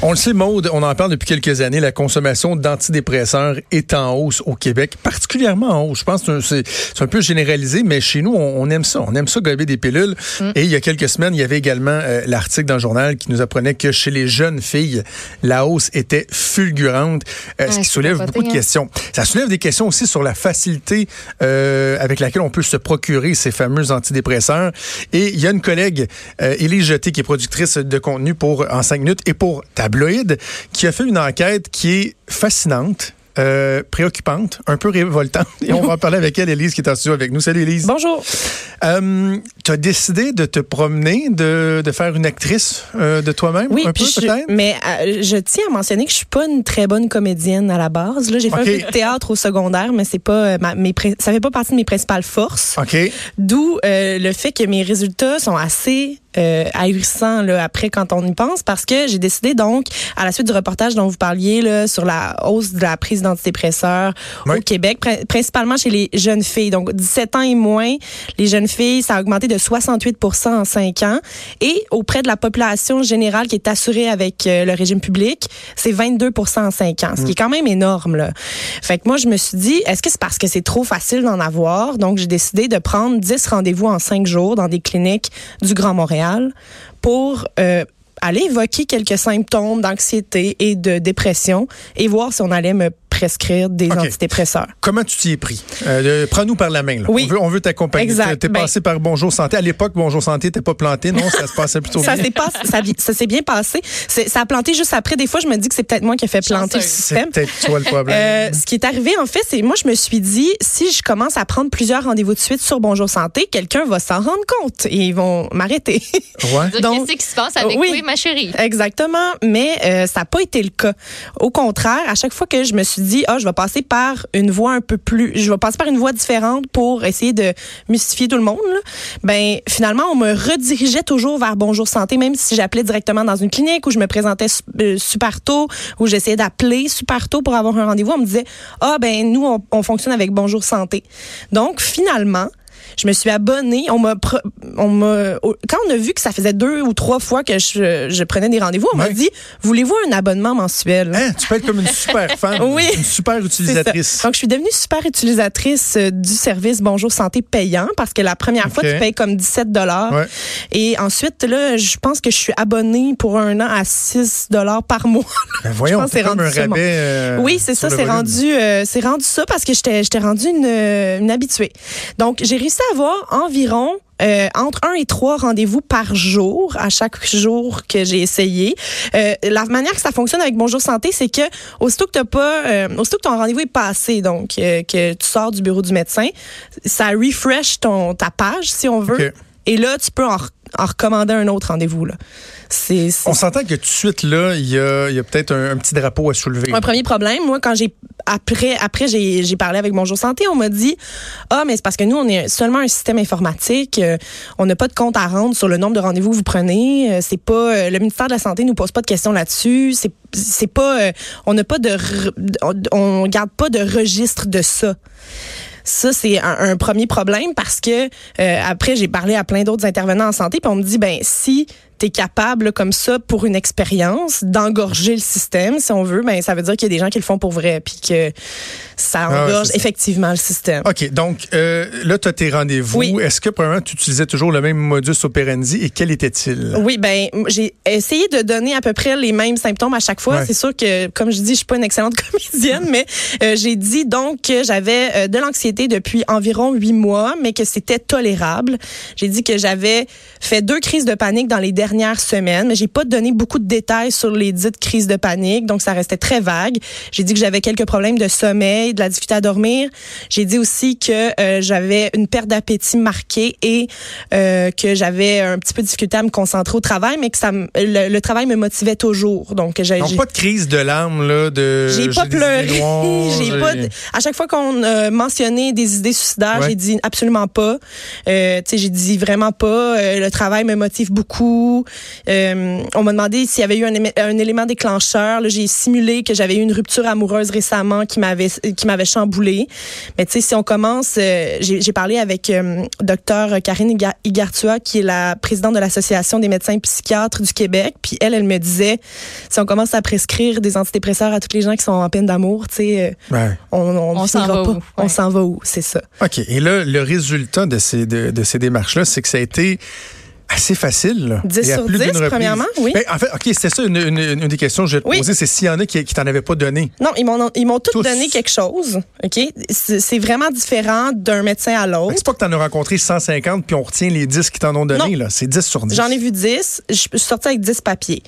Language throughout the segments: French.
On le sait, Maude, on en parle depuis quelques années, la consommation d'antidépresseurs est en hausse au Québec, particulièrement en hausse. Je pense que c'est un peu généralisé, mais chez nous, on, aime ça. On aime ça gober des pilules. Mm. Et il y a quelques semaines, il y avait également euh, l'article dans le journal qui nous apprenait que chez les jeunes filles, la hausse était fulgurante, euh, ce qui soulève beaucoup de hein. questions. Ça soulève des questions aussi sur la facilité euh, avec laquelle on peut se procurer ces fameux antidépresseurs. Et il y a une collègue, euh, Élise Jeté, qui est productrice de contenu pour En 5 minutes et pour ta qui a fait une enquête qui est fascinante. Euh, préoccupante, un peu révoltante. Et on va en parler avec elle, Elise, qui est en studio avec nous. Salut, Elise. Bonjour. Euh, tu as décidé de te promener, de, de faire une actrice euh, de toi-même, oui, un peu peut-être? Mais euh, je tiens à mentionner que je suis pas une très bonne comédienne à la base. Là, j'ai fait un peu de théâtre au secondaire, mais c'est pas ma, mes ça fait pas partie de mes principales forces. OK. D'où le fait que mes résultats sont assez euh, ahurissant là, après quand on y pense parce que j'ai décidé donc à la suite du reportage dont vous parliez là, sur la hausse de la prise d'antidépresseurs au Québec principalement chez les jeunes filles. Donc 17 ans et moins les jeunes filles ça a augmenté de 68% en 5 ans. Et auprès de la population générale qui est assurée avec euh, le régime public c'est 22% en 5 ans ce qui est quand même énorme là. Fait que moi je me suis dit est-ce que c'est parce que c'est trop facile d'en avoir? Donc j'ai décidé de prendre 10 rendez-vous en 5 jours dans des cliniques du Grand Montréal pour euh, aller évoquer quelques symptômes d'anxiété et de dépression et voir si on allait me prescrire des antidépresseurs. Comment tu t'y es pris? Euh, prends-nous par la main. Là. Oui. On veut, on veut t'accompagner. Tu es ben passé par Bonjour Santé. À l'époque, Bonjour Santé n'était pas planté. Non, ça se passait plutôt ça bien. Pas, ça, ça s'est bien passé. Ça a planté juste après. Des fois, je me dis que c'est peut-être moi qui ai fait planter le système. C'est peut-être toi le problème. Euh, ce qui est arrivé, en fait, c'est moi, je me suis dit, si je commence à prendre plusieurs rendez-vous de suite sur Bonjour Santé, quelqu'un va s'en rendre compte et ils vont m'arrêter. Ouais. Donc, qu'est-ce qui se passe avec oui, Exactement. Mais euh, ça n'a pas été le cas. Au contraire, à chaque fois que je me suis dit, oh, je vais passer par une voie un peu plus, je vais passer par une voie différente pour essayer de mystifier tout le monde. Là. Ben finalement, on me redirigeait toujours vers Bonjour Santé, même si j'appelais directement dans une clinique où je me présentais euh, super tôt, où j'essayais d'appeler super tôt pour avoir un rendez-vous. On me disait ah ben nous on fonctionne avec Bonjour Santé. Donc finalement, je me suis abonnée. On m'a, on m'a, quand on a vu que ça faisait deux ou trois fois que je, je prenais des rendez-vous, on m'a dit, voulez-vous un abonnement mensuel? Hein, tu peux être comme une super fan, oui, une super utilisatrice. Donc, je suis devenue super utilisatrice euh, du service Bonjour Santé payant parce que la première fois, tu payes comme 17 dollars. Ouais. Et ensuite, là, je pense que je suis abonnée pour un an à 6 dollars par mois. Ben voyons, c'est rendu un rabais. Euh, oui, c'est ça, c'est rendu, euh, c'est rendu ça parce que j'étais, j'étais rendue une, une habituée. Donc, j'ai réussi avoir environ euh, entre un et trois rendez-vous par jour à chaque jour que j'ai essayé. Euh, la manière que ça fonctionne avec Bonjour Santé, c'est que aussitôt que t'as pas, euh, aussitôt que ton rendez-vous est passé, donc que tu sors du bureau du médecin, ça refresh ton ta page si on veut. Et là, tu peux en, recommander un autre rendez-vous. Là. On s'entend que tout de suite, là, il y a, y a peut-être un, petit drapeau à soulever. Un premier problème, moi, quand j'ai après, après j'ai parlé avec Bonjour Santé, on m'a dit Ah, mais c'est parce que nous, on est seulement un système informatique. Euh, on n'a pas de compte à rendre sur le nombre de rendez-vous que vous prenez. Euh, c'est pas euh, le ministère de la Santé nous pose pas de questions là-dessus. C'est c'est pas on n'a pas de on garde pas de registre de ça. Ça, c'est un, premier problème parce que euh, après, j'ai parlé à plein d'autres intervenants en santé, puis on me dit, ben si es capable comme ça pour une expérience d'engorger le système, si on veut, ben ça veut dire qu'il y a des gens qui le font pour vrai, puis que ça ah engorge effectivement le système. OK, donc euh, là, tu as tes rendez-vous. Est-ce que, premièrement, tu utilisais toujours le même modus operandi et quel était-il? Oui, ben j'ai essayé de donner à peu près les mêmes symptômes à chaque fois. C'est sûr que, comme je dis, je suis pas une excellente comédienne, mais euh, j'ai dit donc que j'avais euh, de l'anxiété depuis environ huit mois, mais que c'était tolérable. J'ai dit que j'avais fait deux crises de panique dans les derniers dernières semaines, mais j'ai pas donné beaucoup de détails sur les dites crises de panique, donc ça restait très vague. J'ai dit que j'avais quelques problèmes de sommeil, de la difficulté à dormir. J'ai dit aussi que euh, j'avais une perte d'appétit marquée et euh, que j'avais un petit peu de difficulté à me concentrer au travail, mais que ça, le, travail me motivait toujours. Donc j'ai pas de crise de larmes là, de. J'ai pas pleuré. j'ai pas. À chaque fois qu'on a mentionné des idées suicidaires, j'ai dit absolument pas. Euh, tu sais, j'ai dit vraiment pas. Euh, le travail me motive beaucoup. Euh, on m'a demandé s'il y avait eu un, un élément déclencheur. J'ai simulé que j'avais eu une rupture amoureuse récemment qui m'avait qui m'avait chamboulé. Mais tu sais, si on commence, euh, j'ai parlé avec euh, docteur Karine Igartua, qui est la présidente de l'association des médecins psychiatres du Québec. Puis elle, elle me disait, si on commence à prescrire des antidépresseurs à tous les gens qui sont en peine d'amour, tu sais, on, on, s'en va pas. Où? On s'en va où, c'est ça. Ok. Et là, le résultat de ces de, de ces démarches-là, c'est que ça a été assez facile. 10 sur 10, premièrement, oui. Ben, en fait, OK, c'était ça une, une, des questions que je vais te poser, c'est s'il y en a qui, qui t'en avaient pas donné. Non, ils m'ont ils m'ont tous donné quelque chose, OK? C'est vraiment différent d'un médecin à l'autre. C'est pas que tu en as rencontré 150 puis on retient les 10 qui t'en ont donné, là. C'est 10 sur 10. J'en ai vu 10. Je suis sortie avec 10 papiers.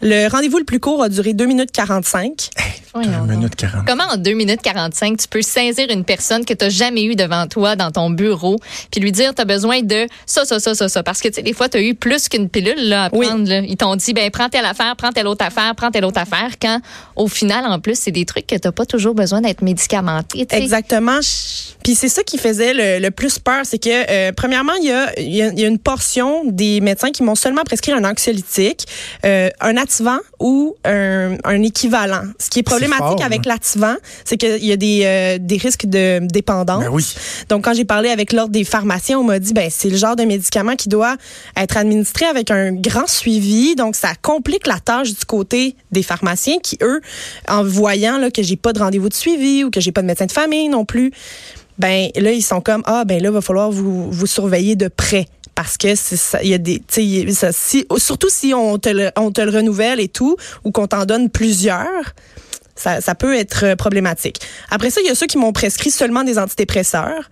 Le rendez-vous le plus court a duré 2 minutes 45. 2 minutes 45. Comment en 2 minutes 45, tu peux saisir une personne que tu n'as jamais eue devant toi dans ton bureau puis lui dire tu as besoin de ça, ça, ça, ça, ça? Parce que, tu sais, des fois, tu as eu plus qu'une pilule là, à prendre. Ils t'ont dit, ben prends telle affaire, prends telle autre affaire, prends telle autre affaire. Quand, au final, en plus, c'est des trucs que tu n'as pas toujours besoin d'être médicamenté. Exactement. Puis c'est ça qui faisait le, plus peur. C'est que, euh, premièrement, il y a, y a, une portion des médecins qui m'ont seulement prescrit un anxiolytique, euh, un activant ou un, un équivalent. Ce qui est problématique avec l'activant, c'est qu'il y a des, euh, des risques de dépendance. Ben oui. Donc, quand j'ai parlé avec l'ordre des pharmaciens, on m'a dit, ben c'est le genre de médicament qui doit être administré avec un grand suivi. Donc, ça complique la tâche du côté des pharmaciens qui, eux, en voyant là, que j'ai pas de rendez-vous de suivi ou que j'ai pas de médecin de famille non plus, ben là, ils sont comme, ah, ben là, va falloir vous, vous surveiller de près parce que il y a des ça, si, surtout si on te le, on te le renouvelle et tout ou qu'on t'en donne plusieurs ça, ça peut être problématique. Après ça, il y a ceux qui m'ont prescrit seulement des antidépresseurs.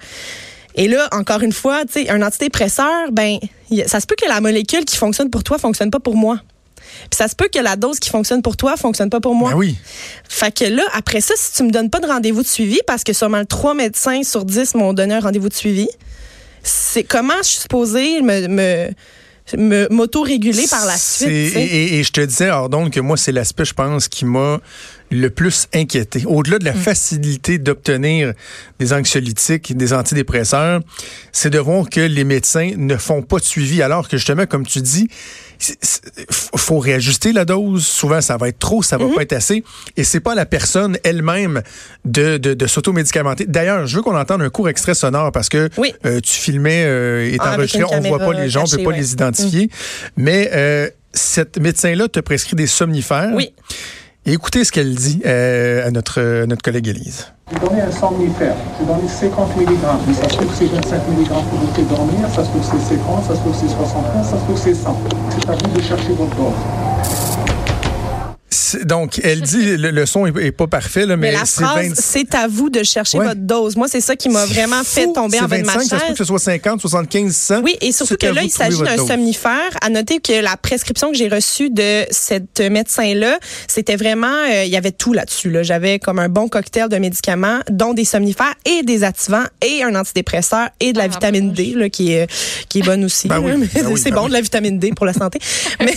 Et là, encore une fois, tu sais, un antidépresseur, ben, ça se peut que la molécule qui fonctionne pour toi fonctionne pas pour moi. Puis ça se peut que la dose qui fonctionne pour toi fonctionne pas pour moi. Ben oui. Fait que là, après ça, si tu me donnes pas de rendez-vous de suivi, parce que seulement trois médecins sur dix m'ont donné un rendez-vous de suivi, c'est comment je suis supposée me, me m'auto-réguler par la suite. Et, et, je te disais, alors donc, que moi, c'est l'aspect, je pense, qui m'a le plus inquiété. Au-delà de la mm. facilité d'obtenir des anxiolytiques, des antidépresseurs, c'est de voir que les médecins ne font pas de suivi, alors que justement, comme tu dis, faut réajuster la dose. Souvent, ça va être trop, ça va mm-hmm. pas être assez. Et c'est pas la personne elle-même de, de, de s'auto-médicamenter. D'ailleurs, je veux qu'on entende un court extrait sonore parce que euh, tu filmais euh, et ah, on voit pas les gens, on peut pas les identifier. Mm. Mais euh, cette médecin-là te prescrit des somnifères. Oui écoutez ce qu'elle dit euh, à notre, collègue Élise. J'ai donné un somnifère. J'ai donné 50 mg. Mais ça se trouve que c'est 25 mg pour vous dormir, ça se trouve que c'est 50, ça se trouve que c'est 75, ça se trouve que c'est 100. C'est à vous de chercher votre dose. Donc, elle dit le, son est, pas parfait, là, mais, la phrase, c'est à vous de chercher votre dose. Moi, c'est ça qui m'a vraiment fait tomber en bas de ma chaise. Ça se peut que ce soit 50, 75, 100. Oui, et surtout que là, il s'agit d'un somnifère. À noter que la prescription que j'ai reçue de cette médecin-là, c'était vraiment, euh, il y avait tout là-dessus. Là. J'avais comme un bon cocktail de médicaments, dont des somnifères et des activants et un antidépresseur et de la ah, vitamine D, là, qui est, qui est bonne aussi. Ben ben c'est ben bon, de la vitamine D pour la santé. mais,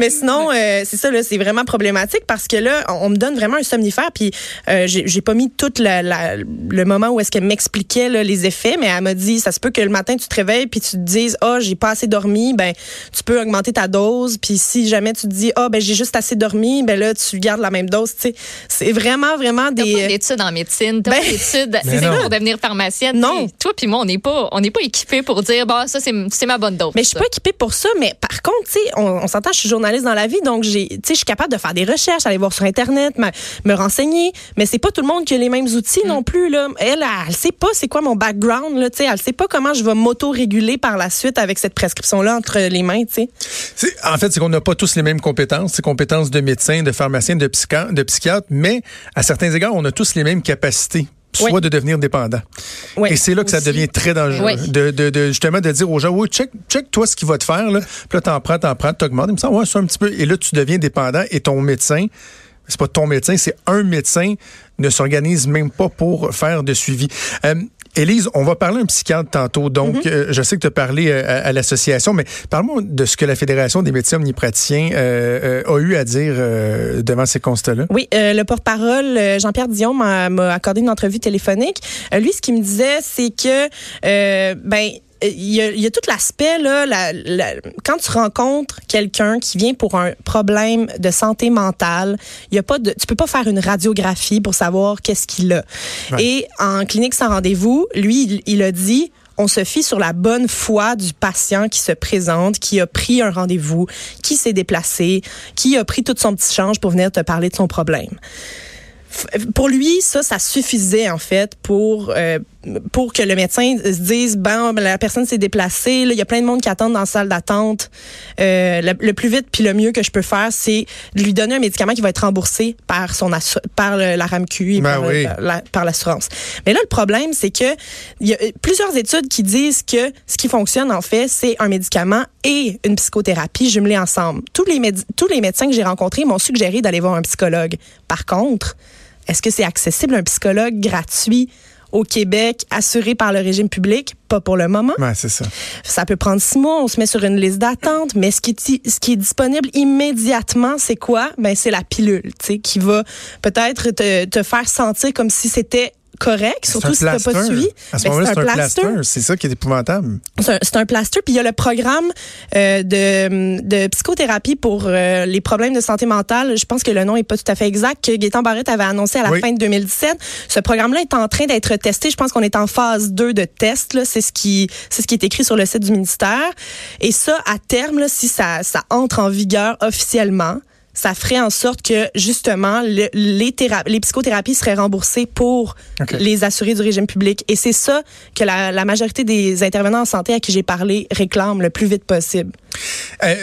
mais sinon, euh, c'est ça, là, c'est vraiment problématique parce que là, on me donne vraiment un somnifère, puis euh, j'ai pas mis tout la, le moment où est-ce qu'elle m'expliquait les effets, mais elle m'a dit, ça se peut que le matin, tu te réveilles, puis tu te dises, ah, oh, j'ai pas assez dormi, ben tu peux augmenter ta dose, puis si jamais tu te dis, ah, oh, ben j'ai juste assez dormi, ben là, tu gardes la même dose, tu sais. C'est vraiment, vraiment des... T'as pas d'études en médecine, t'as ben, pas d'études pour devenir pharmacienne. Non. Toi puis moi, on n'est pas, on n'est pas équipés pour dire, bah, ça, c'est ma bonne dose. Mais je suis pas équipée pour ça, mais par contre, tu sais, on, on s'entend, je suis journaliste dans la vie, donc j'ai, tu sais, je suis capable de faire des recherches, aller voir sur Internet, me, renseigner. Mais c'est pas tout le monde qui a les mêmes outils non mm. plus. Là. Elle, elle, sait pas c'est quoi mon background. Là, elle sait pas comment je vais m'auto-réguler par la suite avec cette prescription-là entre les mains. En fait, c'est qu'on n'a pas tous les mêmes compétences. C'est compétences de médecin, de pharmacien, de, de psychiatre, mais à certains égards, on a tous les mêmes capacités soit Oui. de devenir dépendant. Oui, Et c'est là que ça devient très dangereux. Oui. De, de, de- justement de dire aux gens, oui, check, check toi ce qu'il va te faire. Là. Puis là, t'en prends, t'en prends, t'augmentes. Il me semble, ouais, c'est un petit peu. Et là, tu deviens dépendant et ton médecin, c'est pas ton médecin, c'est un médecin, ne s'organise même pas pour faire de suivi. Euh, Élise, on va parler un psychiatre tantôt. Donc, Mm-hmm. euh, je sais que tu as parlé euh, à, à l'association, mais parle-moi de ce que la Fédération des médecins omnipraticiens euh, euh, a eu à dire euh, devant ces constats-là. Oui, euh, le porte-parole Jean-Pierre Dion m'a m'a accordé une entrevue téléphonique. Euh, lui, ce qu'il me disait, c'est que euh, ben il y, a, il y a tout l'aspect là, la- la- quand tu rencontres quelqu'un qui vient pour un problème de santé mentale, il y a pas de, tu peux pas faire une radiographie pour savoir qu'est-ce qu'il a. Ouais. Et en clinique sans rendez-vous, lui, il, il a dit. On se fie sur la bonne foi du patient qui se présente, qui a pris un rendez-vous, qui s'est déplacé, qui a pris tout son petit change pour venir te parler de son problème pour lui, ça, ça suffisait en fait pour euh, pour que le médecin se dise bon, ben, la personne s'est déplacée, là, il y a plein de monde qui attendent dans la salle d'attente. Euh, le, le plus vite puis le mieux que je peux faire, c'est de lui donner un médicament qui va être remboursé par son assu- par le- la RAMQ et Ben par, le- oui. la- par l'assurance. Mais là, le problème, c'est que il y a euh, plusieurs études qui disent que ce qui fonctionne en fait, c'est un médicament et une psychothérapie jumelés ensemble. Tous les tous les médecins que j'ai rencontrés m'ont suggéré d'aller voir un psychologue. Par contre, est-ce que c'est accessible un psychologue gratuit? Au Québec, assuré par le régime public? Pas pour le moment. Ouais, c'est ça. Ça peut prendre six mois, on se met sur une liste d'attente, mais ce qui est, ce qui est disponible immédiatement, c'est quoi? Ben, c'est la pilule, tu sais, qui va peut-être te, te faire sentir comme si c'était correct, surtout si t'as pas suivi. À ce Ben, moment-là, c'est un plaster. C'est ça qui est épouvantable. c'est un, un plaster. Puis il y a le programme euh, de, de psychothérapie pour euh, les problèmes de santé mentale. Je pense que le nom est pas tout à fait exact, que Gaétan Barrette avait annoncé à la Oui. fin de 2017. Ce programme-là est en train d'être testé. Je pense qu'on est en phase 2 de test. là. C'est ce qui c'est ce qui est écrit sur le site du ministère. Et ça, à terme, là, si ça, ça entre en vigueur officiellement, ça ferait en sorte que justement le- les, théra- les psychothérapies seraient remboursées pour les assurés du régime public. Et c'est ça que la, la majorité des intervenants en santé à qui j'ai parlé réclament le plus vite possible. Euh,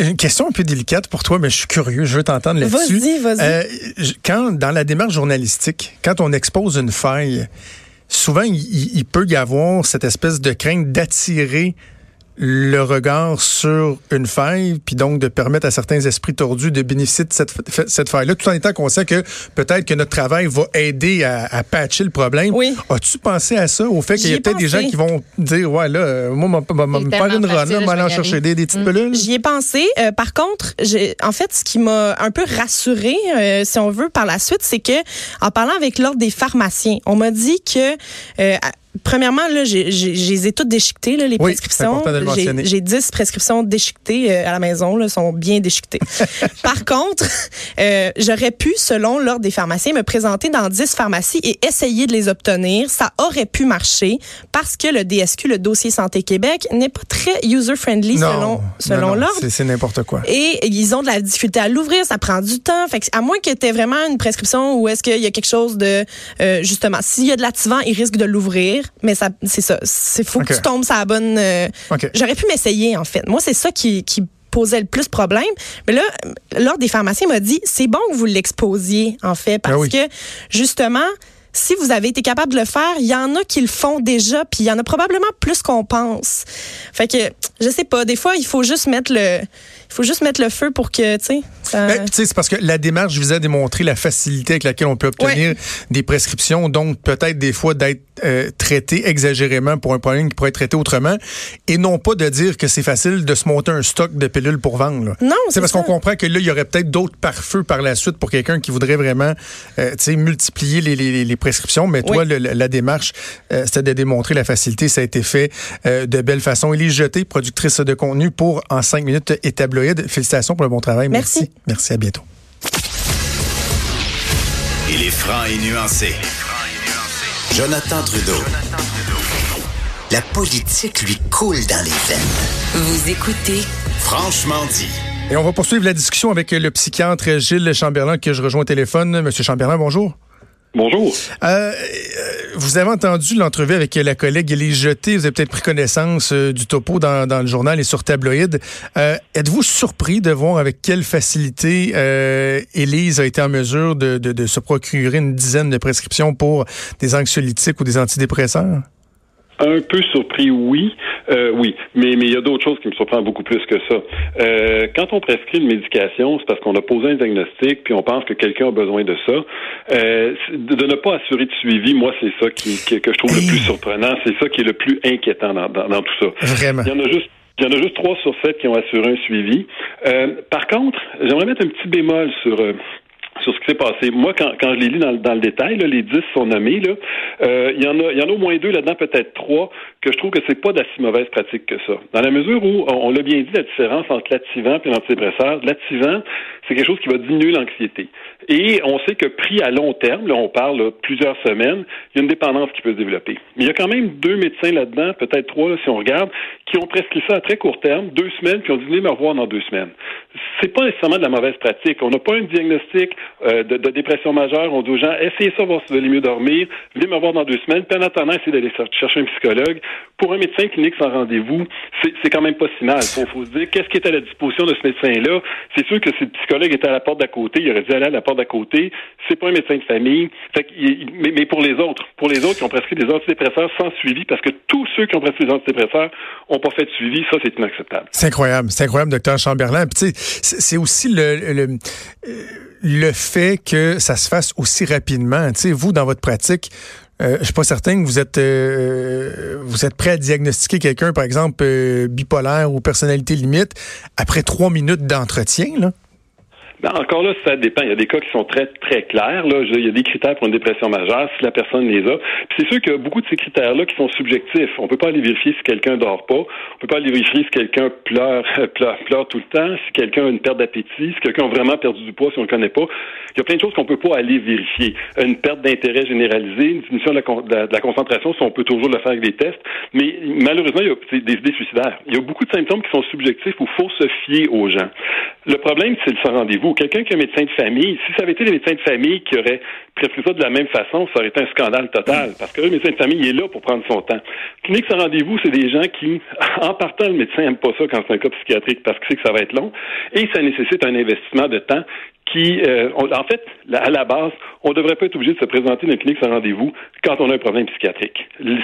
une question un peu délicate pour toi, mais je suis curieux, je veux t'entendre là-dessus. Vas-y, vas-y. Euh, quand, dans la démarche journalistique, quand on expose une faille, souvent, il peut y avoir cette espèce de crainte d'attirer le regard sur une faille, puis donc de permettre à certains esprits tordus de bénéficier de cette, cette faille-là, tout en étant conscient que peut-être que notre travail va aider à, à patcher le problème. Oui. As-tu pensé à ça, au fait qu'il y a peut-être des gens qui vont dire, ouais, là, euh, moi, me faire une run, m'aller en chercher des, des petites pilules? J'y ai pensé. Euh, par contre, en fait, ce qui m'a un peu rassurée, euh, si on veut, par la suite, c'est que en parlant avec l'ordre des pharmaciens, on m'a dit que euh, Premièrement, là, j'ai- j'ai- je les ai toutes déchiquetées, là, les Oui, prescriptions. le J'ai- mentionner. J'ai 10 prescriptions déchiquetées euh, à la maison, là, sont bien déchiquetées. Par contre, euh, j'aurais pu, selon l'ordre des pharmaciens, me présenter dans 10 pharmacies et essayer de les obtenir. Ça aurait pu marcher parce que le DSQ, le dossier Santé Québec, n'est pas très user-friendly selon, non, selon non, l'ordre. c'est- C'est n'importe quoi. Et ils ont de la difficulté à l'ouvrir, ça prend du temps. Fait que à moins que tu aies vraiment une prescription ou est-ce qu'il y a quelque chose de euh, justement, s'il y a de l'activant, ils risquent de l'ouvrir, mais ça c'est ça, c'est faut que tu tombes sur la bonne euh. J'aurais pu m'essayer en fait. Moi, c'est ça qui qui posait le plus problème. Mais là, l'ordre des pharmaciens m'a dit, c'est bon que vous l'exposiez, en fait, parce Ah oui. que, justement, si vous avez été capable de le faire, il y en a qui le font déjà, puis il y en a probablement plus qu'on pense. Fait que, je sais pas, des fois, il faut juste mettre le, il faut juste mettre le feu pour que, tu sais, ça... Ben, tu sais, c'est parce que la démarche visait à démontrer la facilité avec laquelle on peut obtenir des prescriptions, donc peut-être des fois d'être euh, traité exagérément pour un problème qui pourrait être traité autrement, et non pas de dire que c'est facile de se monter un stock de pilules pour vendre. là. Non, c'est parce qu'on comprend que là, il y aurait peut-être d'autres pare-feux par la suite pour quelqu'un qui voudrait vraiment euh, tu sais, multiplier les, les- les prescriptions. Mais toi, Oui. le- la, la démarche, euh, c'était de démontrer la facilité. Ça a été fait euh, de belle façon. Élise Jeté, productrice de contenu pour En 5 minutes et tabloïd. Félicitations pour le bon travail. Merci. Merci, Merci à bientôt. Il est franc et nuancé. Jonathan Trudeau. La politique lui coule dans les veines. Vous écoutez Franchement dit. Et on va poursuivre la discussion avec le psychiatre Gilles Chamberlain que je rejoins au téléphone. Monsieur Chamberlain, bonjour. Bonjour. Euh, vous avez entendu l'entrevue avec la collègue Élise Jeté. Vous avez peut-être pris connaissance euh, du topo dans, dans, le journal et sur tabloïd. Euh, Êtes-vous surpris de voir avec quelle facilité euh, Élise a été en mesure de, de, de se procurer une dizaine de prescriptions pour des anxiolytiques ou des antidépresseurs? Un peu surpris, oui. Euh, oui, mais mais il y a d'autres choses qui me surprennent beaucoup plus que ça. Euh, quand on prescrit une médication, c'est parce qu'on a posé un diagnostic, puis on pense que quelqu'un a besoin de ça. Euh, de, ne pas assurer de suivi, moi, c'est ça qui, que je trouve le plus surprenant. C'est ça qui est le plus inquiétant dans, dans, tout ça. Vraiment. Il y en a juste il y en a juste trois sur sept qui ont assuré un suivi. Euh, par contre, j'aimerais mettre un petit bémol sur sur ce qui s'est passé. Moi, quand, quand je les lis dans, dans le détail, là, les dix sont nommés. Là, euh, il y en a, il y en a au moins deux là-dedans, peut-être trois, que je trouve que c'est pas d'assez mauvaise pratique que ça. Dans la mesure où on, l'a bien dit, la différence entre l'activant et l'antidépresseur, l'activant, c'est quelque chose qui va diminuer l'anxiété. Et on sait que pris à long terme, là, on parle plusieurs semaines, il y a une dépendance qui peut se développer. Mais il y a quand même deux médecins là-dedans, peut-être trois là, si on regarde, qui ont prescrit ça à très court terme, deux semaines, puis ont dit venez me revoir dans deux semaines. C'est pas nécessairement de la mauvaise pratique. On n'a pas un diagnostic euh, de, de, dépression majeure. On dit aux gens essayez ça, voir si vous allez mieux dormir. Venez me voir dans deux semaines. Puis en attendant, essayez d'aller chercher un psychologue. Pour un médecin clinique sans rendez-vous, c'est quand même pas si mal. Il faut, se dire qu'est-ce qui est à la disposition de ce médecin-là? C'est sûr que si le psychologue était à la porte d'à côté, il aurait dû aller à la porte d'à côté. C'est pas un médecin de famille. Fait mais, mais, pour les autres, pour les autres qui ont prescrit des antidépresseurs sans suivi, parce que tous ceux qui ont prescrit des antidépresseurs ont pas fait de suivi, ça c'est inacceptable. C'est incroyable, c'est incroyable, docteur Chamberlain. C'est aussi le, le, le fait que ça se fasse aussi rapidement. Tu sais, vous, dans votre pratique, euh, je suis pas certain que vous êtes euh, vous êtes prêt à diagnostiquer quelqu'un, par exemple, euh, bipolaire ou personnalité limite, après trois minutes d'entretien, là. Ben, encore là, ça dépend. Il y a des cas qui sont très, très clairs. Là. Il y a des critères pour une dépression majeure, si la personne les a. Puis c'est sûr qu'il y a beaucoup de ces critères-là qui sont subjectifs. On peut pas aller vérifier si quelqu'un dort pas. On peut pas aller vérifier si quelqu'un pleure, pleure, pleure tout le temps, si quelqu'un a une perte d'appétit, si quelqu'un a vraiment perdu du poids, si on le connaît pas. Il y a plein de choses qu'on peut pas aller vérifier. Une perte d'intérêt généralisée, une diminution de la, concentration, si on peut toujours le faire avec des tests. Mais malheureusement, il y a des idées suicidaires. Il y a beaucoup de symptômes qui sont subjectifs où faut se fier aux gens. Le problème, c'est le sans rendez-vous quelqu'un qui est médecin de famille, si ça avait été les médecins de famille qui auraient prescrit ça de la même façon, ça aurait été un scandale total. Parce que le médecin de famille il est là pour prendre son temps. Clinique sans rendez-vous, c'est des gens qui, en partant, le médecin n'aime pas ça quand c'est un cas psychiatrique parce qu'il sait que ça va être long. Et ça nécessite un investissement de temps qui, euh, en fait, à la base, on ne devrait pas être obligé de se présenter dans une clinique sans rendez-vous quand on a un problème psychiatrique.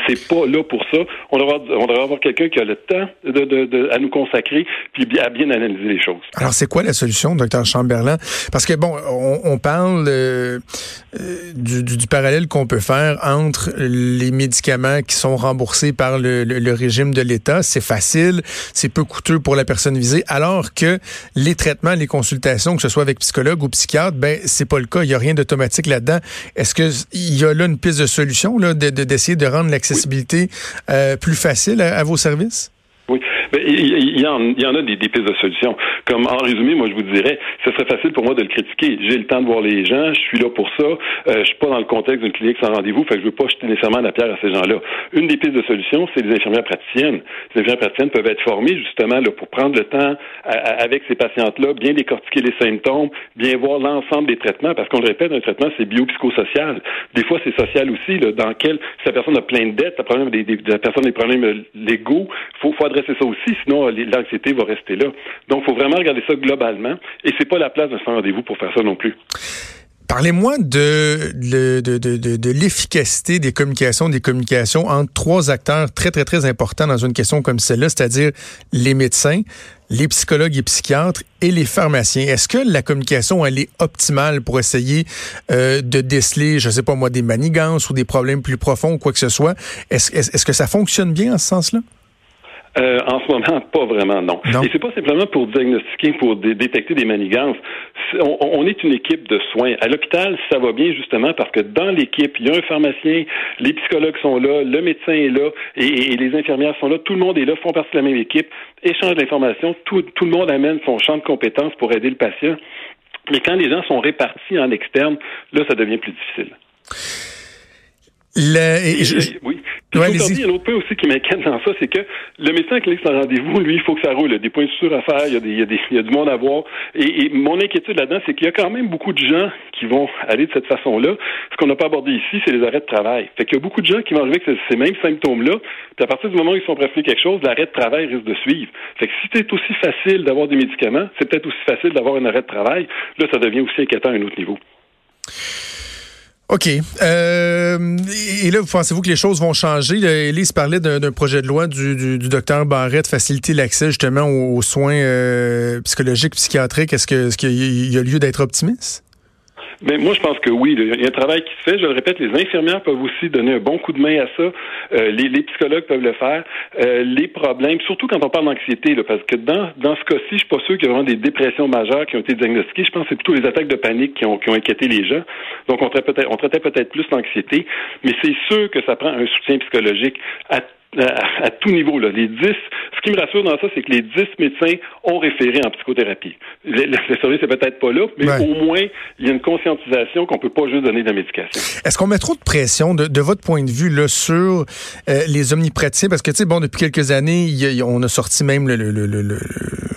C'est pas là pour ça. On devrait, avoir quelqu'un qui a le temps de, de, de, à nous consacrer puis à bien analyser les choses. Alors, c'est quoi la solution, docteur Chamberlain? Parce que, bon, on, on parle euh du, du, du, parallèle qu'on peut faire entre les médicaments qui sont remboursés par le, le, le régime de l'État. C'est facile, c'est peu coûteux pour la personne visée, alors que les traitements, les consultations, que ce soit avec psychologue, ou psychiatre, ben c'est pas le cas. Il n'y a rien d'automatique là-dedans. Est-ce qu'il y a là une piste de solution là, d'essayer de, rendre l'accessibilité euh, plus facile à vos services? Oui, il, y en, il y en a des, pistes de solutions. Comme en résumé, moi je vous dirais, ce serait facile pour moi de le critiquer. J'ai le temps de voir les gens, je suis là pour ça. Euh, je suis pas dans le contexte d'une clinique sans rendez-vous, fait que je veux pas jeter nécessairement la pierre à ces gens-là. Une des pistes de solution, c'est les infirmières praticiennes. Les infirmières praticiennes peuvent être formées justement là pour prendre le temps avec ces patientes-là, bien décortiquer les symptômes, bien voir l'ensemble des traitements, parce qu'on le répète, un traitement c'est biopsychosocial. Des fois c'est social aussi, là, dans lequel si la personne a plein de dettes, la, des, personne a des problèmes légaux, faut, faut adresser ça aussi, sinon l'anxiété va rester là. Donc, il faut vraiment regarder ça globalement, et c'est pas la place de faire rendez-vous pour faire ça non plus. Parlez-moi de, l'efficacité des communications, des communications entre trois acteurs très, très, très importants dans une question comme celle-là, c'est-à-dire les médecins, les psychologues et psychiatres et les pharmaciens. Est-ce que la communication, elle est optimale pour essayer euh, de déceler, je sais pas moi, des manigances ou des problèmes plus profonds ou quoi que ce soit? Est-ce est, est que ça fonctionne bien en ce sens-là? Euh, en ce moment, pas vraiment, non. Et c'est pas simplement pour diagnostiquer, pour détecter des manigances. On, on, est une équipe de soins. À l'hôpital, ça va bien justement parce que dans l'équipe, il y a un pharmacien, les psychologues sont là, le médecin est là et, et, les infirmières sont là. Tout le monde est là, font partie de la même équipe, échange d'informations. Tout, tout le monde amène son champ de compétences pour aider le patient. Mais quand les gens sont répartis en externe, là, ça devient plus difficile. Le, et je, oui. Il y a un autre point aussi qui m'inquiète dans ça, c'est que le médecin clinique sans rendez-vous, lui, il faut que ça roule. Il y a des points suture à faire, il y a, des, il y a, des, il y a du monde à voir. Et, et mon inquiétude là-dedans, c'est qu'il y a quand même beaucoup de gens qui vont aller de cette façon-là. Ce qu'on n'a pas abordé ici, c'est les arrêts de travail. Fait qu'il y a beaucoup de gens qui vont arriver avec ces mêmes symptômes-là. Puis à partir du moment où ils sont prescrits quelque chose, l'arrêt de travail risque de suivre. Fait que si c'est aussi facile d'avoir des médicaments, c'est peut-être aussi facile d'avoir un arrêt de travail. Là, ça devient aussi inquiétant à un autre niveau. OK. Euh, et là, pensez-vous que les choses vont changer? Élise parlait d'un projet de loi du, docteur Barrette, faciliter l'accès justement aux, soins euh, psychologiques, psychiatriques. Est-ce qu'il est y a lieu d'être optimiste? Ben, moi, je pense que oui. Il y a un travail qui se fait. Je le répète, les infirmières peuvent aussi donner un bon coup de main à ça. Euh, les, les, psychologues peuvent le faire. Euh, les problèmes, surtout quand on parle d'anxiété, parce que dans, dans ce cas-ci, je suis pas sûr qu'il y a vraiment des dépressions majeures qui ont été diagnostiquées. Je pense que c'est plutôt les attaques de panique qui ont, qui ont inquiété les gens. Donc, on traitait peut-être, peut-être plus l'anxiété, mais c'est sûr que ça prend un soutien psychologique à à, tout niveau. Là. Les 10, ce qui me rassure dans ça, c'est que les 10 médecins ont référé en psychothérapie. Le, le service n'est peut-être pas là, mais au moins, il y a une conscientisation qu'on peut pas juste donner de la médication. Est-ce qu'on met trop de pression, de, de, votre point de vue, là, sur euh, les omnipraticiens? Parce que, tu sais, bon, depuis quelques années, on a sorti même le, le,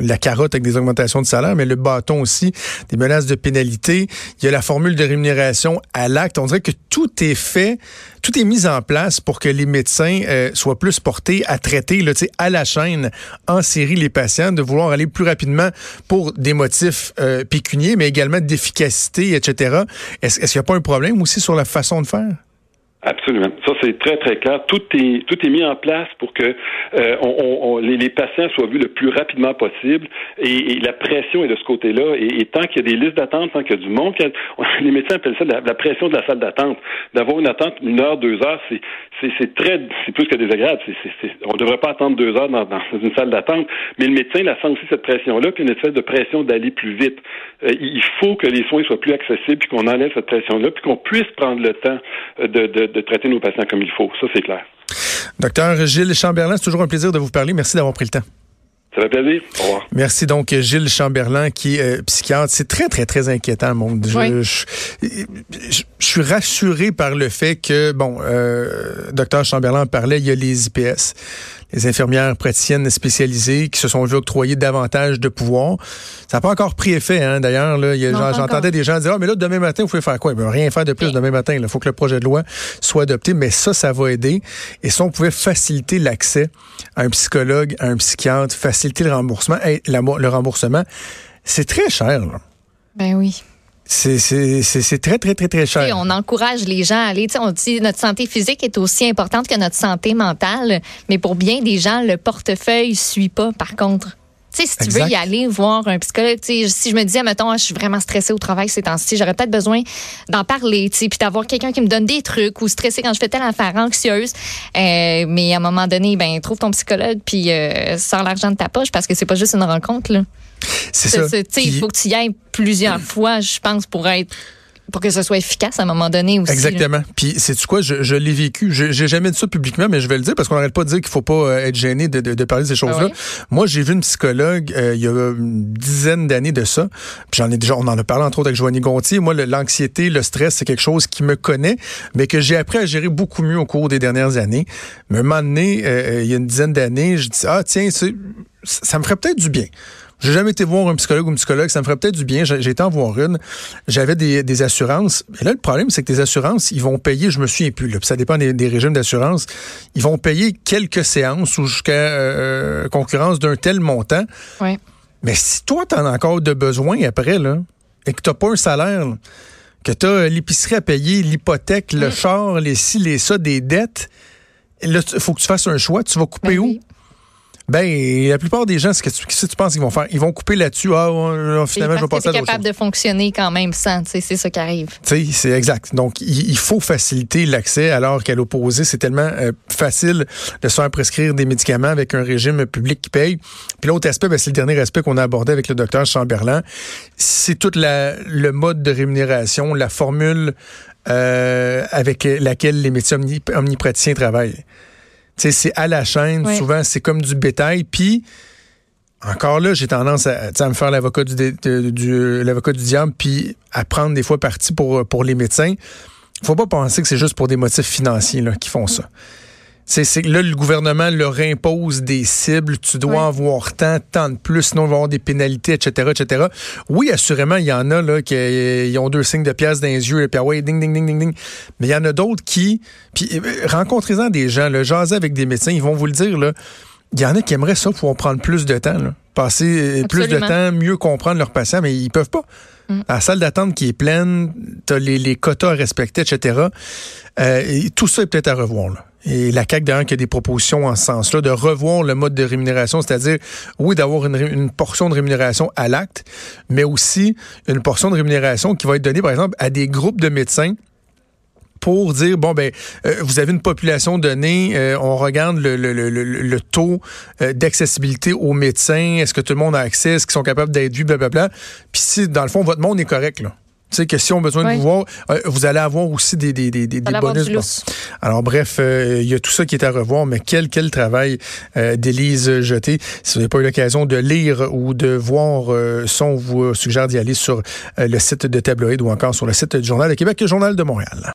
la carotte avec des augmentations de salaire, mais le bâton aussi, des menaces de pénalité. Il y a la formule de rémunération à l'acte. On dirait que tout est fait, tout est mis en place pour que les médecins euh, soient plus portés à traiter là, à la chaîne en série les patients, de vouloir aller plus rapidement pour des motifs euh, pécuniers, mais également d'efficacité, etc. Est-ce qu'il n'y a pas un problème aussi sur la façon de faire? Absolument. Ça, c'est très, très clair. Tout est, tout est mis en place pour que euh, on, on, les, les, patients soient vus le plus rapidement possible et, et la pression est de ce côté-là. Et, et, tant qu'il y a des listes d'attente, tant qu'il y a du monde, les médecins appellent ça la, pression de la salle d'attente. D'avoir une attente une heure, deux heures, c'est, c'est, très, c'est plus que désagréable. C'est, on ne devrait pas attendre deux heures dans, dans une salle d'attente, mais le médecin la sent aussi cette pression-là, puis une espèce de pression d'aller plus vite. Euh, il faut que les soins soient plus accessibles, puis qu'on enlève cette pression-là, puis qu'on puisse prendre le temps de, de de traiter nos patients comme il faut. Ça, c'est clair. Docteur Gilles Chamberlain, c'est toujours un plaisir de vous parler. Merci d'avoir pris le temps. Ça fait plaisir. Au revoir. Merci donc Gilles Chamberlain qui est euh, psychiatre. C'est très très très inquiétant mon. Je, je, suis rassuré par le fait que bon, euh, docteur Chamberlain parlait, il y a les IPS les infirmières praticiennes spécialisées qui se sont vues octroyer davantage de pouvoir. Ça n'a pas encore pris effet, hein, d'ailleurs. J'entendais des gens dire Ah, mais là, demain matin, vous pouvez faire quoi? Il rien faire de plus demain matin. Il faut que le projet de loi soit adopté, mais ça, ça va aider. Et si on pouvait faciliter l'accès à un psychologue, à un psychiatre, faciliter le remboursement, le remboursement, c'est très cher. Là. Ben oui. C'est très, très, très, très cher. on encourage les gens à aller. On dit notre santé physique est aussi importante que notre santé mentale, mais pour bien des gens, le portefeuille ne suit pas, par contre. si tu veux y aller voir un psychologue, si je me disais, mettons, je suis vraiment stressée au travail ces temps-ci, j'aurais peut-être besoin d'en parler, puis d'avoir quelqu'un qui me donne des trucs ou stressée quand je fais telle affaire anxieuse. Euh, mais à un moment donné, ben trouve ton psychologue puis euh, sors l'argent de ta poche parce que c'est pas juste une rencontre. Là. C'est ça. Il faut que tu y ailles plusieurs fois, je pense, pour être pour que ce soit efficace à un moment donné aussi. Exactement. Puis, c'est tu quoi, je, je l'ai vécu. J'ai jamais dit ça publiquement, mais je vais le dire parce qu'on n'arrête pas de dire qu'il faut pas euh, être gêné de, de, de parler de ces choses-là. Moi, j'ai vu une psychologue euh, il y a une dizaine d'années de ça. Puis j'en ai déjà, on en a parlé entre autres avec Joanie Gontier. Moi, l'anxiété, le stress, c'est quelque chose qui me connaît, mais que j'ai appris à gérer beaucoup mieux au cours des dernières années. Mais un moment donné, euh, il y a une dizaine d'années, je dis ah tiens, ça me ferait peut-être du bien. J'ai jamais été voir un psychologue ou une psychologue, ça me ferait peut-être du bien. J'ai été en voir une. J'avais des, des, assurances. Et là, le problème, c'est que tes assurances, ils vont payer, je me souviens plus, là, ça dépend des, des régimes d'assurance, ils vont payer quelques séances ou jusqu'à euh, concurrence d'un tel montant. Ouais. Mais si toi, tu en as encore de besoin après, là, et que tu pas un salaire, que tu as l'épicerie à payer, l'hypothèque, le char, les ci, les ça, des dettes, là, il faut que tu fasses un choix. Tu vas couper ben où? Ben, la plupart des gens, ce que tu, ce que tu penses qu'ils vont faire? Ils vont couper là-dessus. Ah, finalement, je vais passer à capable de fonctionner quand même sans, c'est ça qui arrive. c'est exact. Donc, il, faut faciliter l'accès, alors qu'à l'opposé, c'est tellement euh, facile de se faire prescrire des médicaments avec un régime public qui paye. Puis l'autre aspect, ben, c'est le dernier aspect qu'on a abordé avec le docteur Chamberlain. C'est tout la, le mode de rémunération, la formule euh, avec laquelle les médecins omnipraticiens travaillent c'est à la chaîne. Souvent, c'est comme du bétail. Puis, encore là, j'ai tendance à, me faire l'avocat du, du l'avocat du diable, puis à prendre des fois parti pour, pour les médecins. Faut pas penser que c'est juste pour des motifs financiers là, qui font ça. C'est là, le gouvernement leur impose des cibles. Tu dois avoir tant, tant de plus, sinon il va y avoir des pénalités, etc., etc. Oui, assurément, il y en a là qui euh, ont deux signes de pièces dans les yeux, et puis ah ouais, ding, ding, ding, ding, ding. Mais il y en a d'autres qui, puis euh, rencontrez-en des gens, là, jaser avec des médecins, ils vont vous le dire, là. Il y en a qui aimeraient ça pour prendre plus de temps, là. passer euh, plus de temps, mieux comprendre leurs patients, mais ils peuvent pas. Mm. La salle d'attente qui est pleine, tu as les, les, quotas à respecter, etc. et tout ça est peut-être à revoir. Là. Et la CAQ, d'ailleurs, qui a des propositions en ce sens-là, de revoir le mode de rémunération, c'est-à-dire, oui, d'avoir une, portion de rémunération à l'acte, mais aussi une portion de rémunération qui va être donnée, par exemple, à des groupes de médecins pour dire bon ben euh, vous avez une population donnée, euh, on regarde le, le, le, le taux euh, d'accessibilité aux médecins, est-ce que tout le monde a accès, est-ce qu'ils sont capables d'être vus, blablabla. Puis si dans le fond votre monde est correct là, sais, que si on a besoin de vous voir, euh, vous allez avoir aussi des, des, des, des bonus. Alors, bref, euh, il y a tout ça qui est à revoir, mais quel, quel travail euh, d'Élise Jeté. Si vous n'avez pas eu l'occasion de lire ou de voir son, on vous suggère d'y aller sur le site de Tabloïd ou encore sur le site du Journal de Québec et Journal de Montréal.